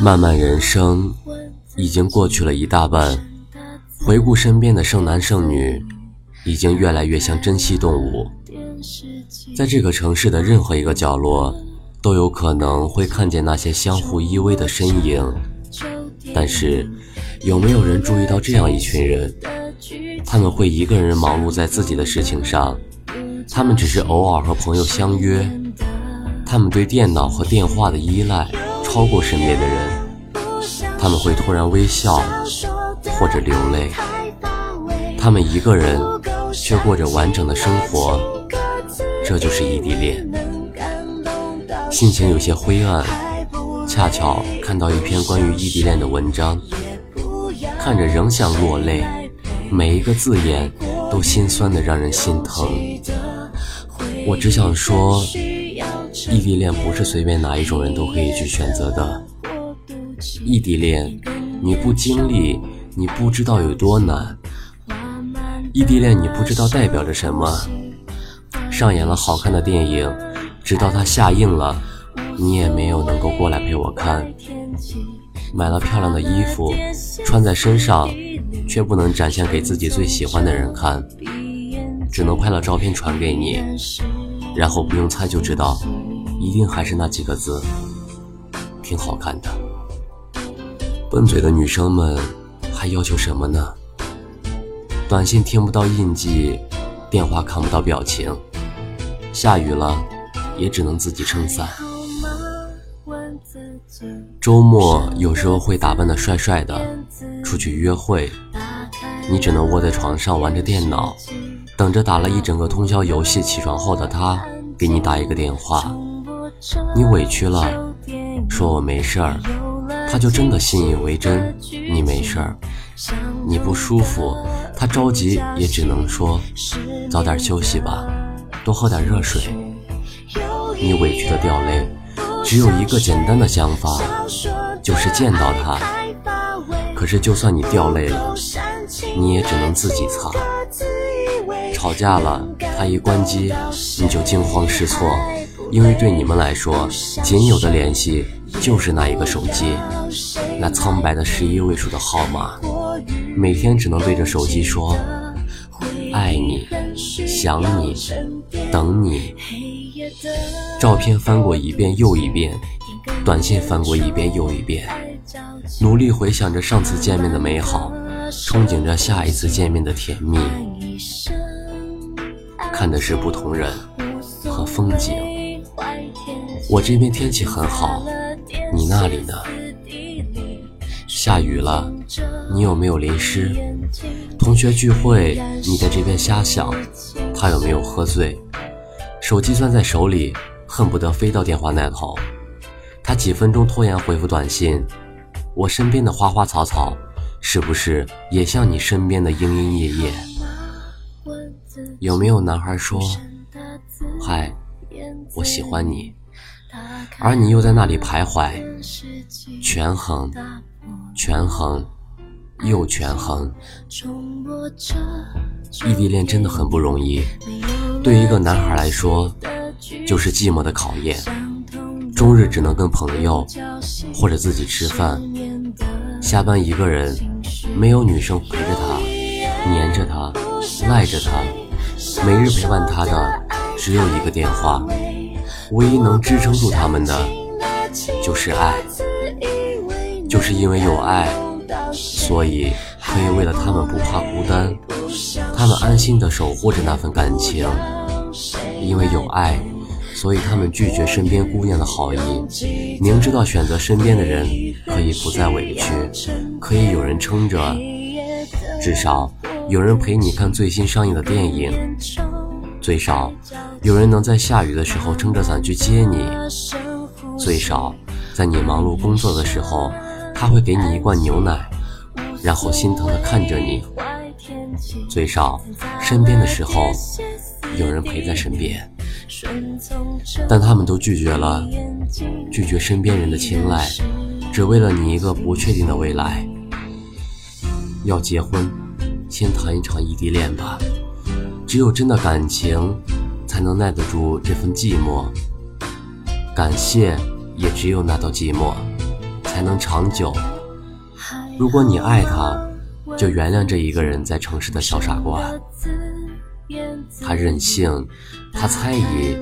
漫漫人生已经过去了一大半，回顾身边的剩男剩女，已经越来越像珍稀动物。在这个城市的任何一个角落，都有可能会看见那些相互依偎的身影。但是，有没有人注意到这样一群人？他们会一个人忙碌在自己的事情上，他们只是偶尔和朋友相约，他们对电脑和电话的依赖超过身边的人，他们会突然微笑或者流泪，他们一个人却过着完整的生活，这就是异地恋。心情有些灰暗，恰巧看到一篇关于异地恋的文章，看着仍想落泪。每一个字眼都心酸的让人心疼。我只想说，异地恋不是随便哪一种人都可以去选择的。异地恋，你不经历，你不知道有多难。异地恋，你不知道代表着什么。上演了好看的电影，直到它下映了，你也没有能够过来陪我看。买了漂亮的衣服，穿在身上。却不能展现给自己最喜欢的人看，只能拍了照片传给你，然后不用猜就知道，一定还是那几个字，挺好看的。笨嘴的女生们还要求什么呢？短信听不到印记，电话看不到表情，下雨了也只能自己撑伞。周末有时候会打扮的帅帅的，出去约会。你只能窝在床上玩着电脑，等着打了一整个通宵游戏起床后的他给你打一个电话。你委屈了，说我没事儿，他就真的信以为真，你没事儿。你不舒服，他着急也只能说早点休息吧，多喝点热水。你委屈的掉泪，只有一个简单的想法，就是见到他。可是就算你掉泪了。你也只能自己擦。吵架了，他一关机，你就惊慌失措，因为对你们来说，仅有的联系就是那一个手机，那苍白的十一位数的号码，每天只能对着手机说爱你、想你、等你。照片翻过一遍又一遍，短信翻过一遍又一遍，努力回想着上次见面的美好。憧憬着下一次见面的甜蜜，看的是不同人和风景。我这边天气很好，你那里呢？下雨了，你有没有淋湿？同学聚会，你在这边瞎想，他有没有喝醉？手机攥在手里，恨不得飞到电话那头。他几分钟拖延回复短信，我身边的花花草草。是不是也像你身边的莺莺叶叶？有没有男孩说：“嗨，我喜欢你”，而你又在那里徘徊，权衡，权衡，又权衡。异地恋真的很不容易，对于一个男孩来说，就是寂寞的考验，终日只能跟朋友或者自己吃饭。下班一个人，没有女生陪着他，黏着他，赖着他，每日陪伴他的只有一个电话。唯一能支撑住他们的，就是爱。就是因为有爱，所以可以为了他们不怕孤单，他们安心的守护着那份感情。因为有爱。所以他们拒绝身边姑娘的好意，明知道选择身边的人可以不再委屈，可以有人撑着，至少有人陪你看最新上映的电影，最少有人能在下雨的时候撑着伞去接你，最少在你忙碌工作的时候，他会给你一罐牛奶，然后心疼的看着你，最少身边的时候有人陪在身边。但他们都拒绝了，拒绝身边人的青睐，只为了你一个不确定的未来。要结婚，先谈一场异地恋吧。只有真的感情，才能耐得住这份寂寞。感谢，也只有那道寂寞，才才能长久。如果你爱他，就原谅这一个人在城市的小傻瓜。他任性，他猜疑，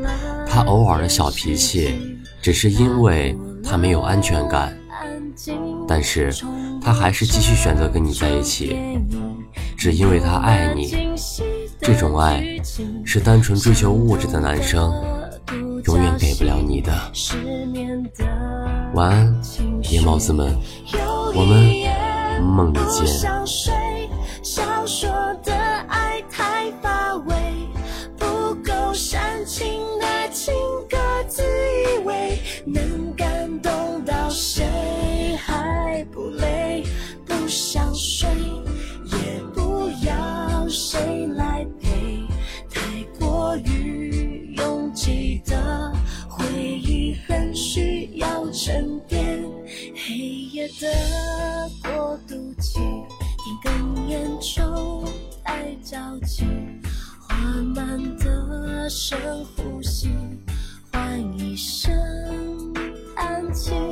他偶尔的小脾气，只是因为他没有安全感。但是，他还是继续选择跟你在一起，只因为他爱你。这种爱，是单纯追求物质的男生永远给不了你的。晚安，夜猫子们，我们梦里见。缓慢的深呼吸，换一声叹气。